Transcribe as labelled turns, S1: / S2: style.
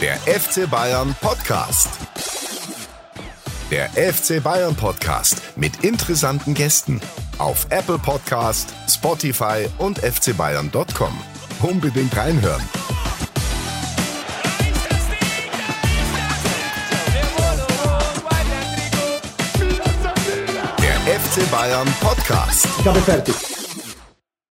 S1: Der FC Bayern Podcast. Der FC Bayern Podcast mit interessanten Gästen auf Apple Podcast, Spotify und fcbayern.com. Unbedingt reinhören. Der FC Bayern Podcast.
S2: Ich habe fertig.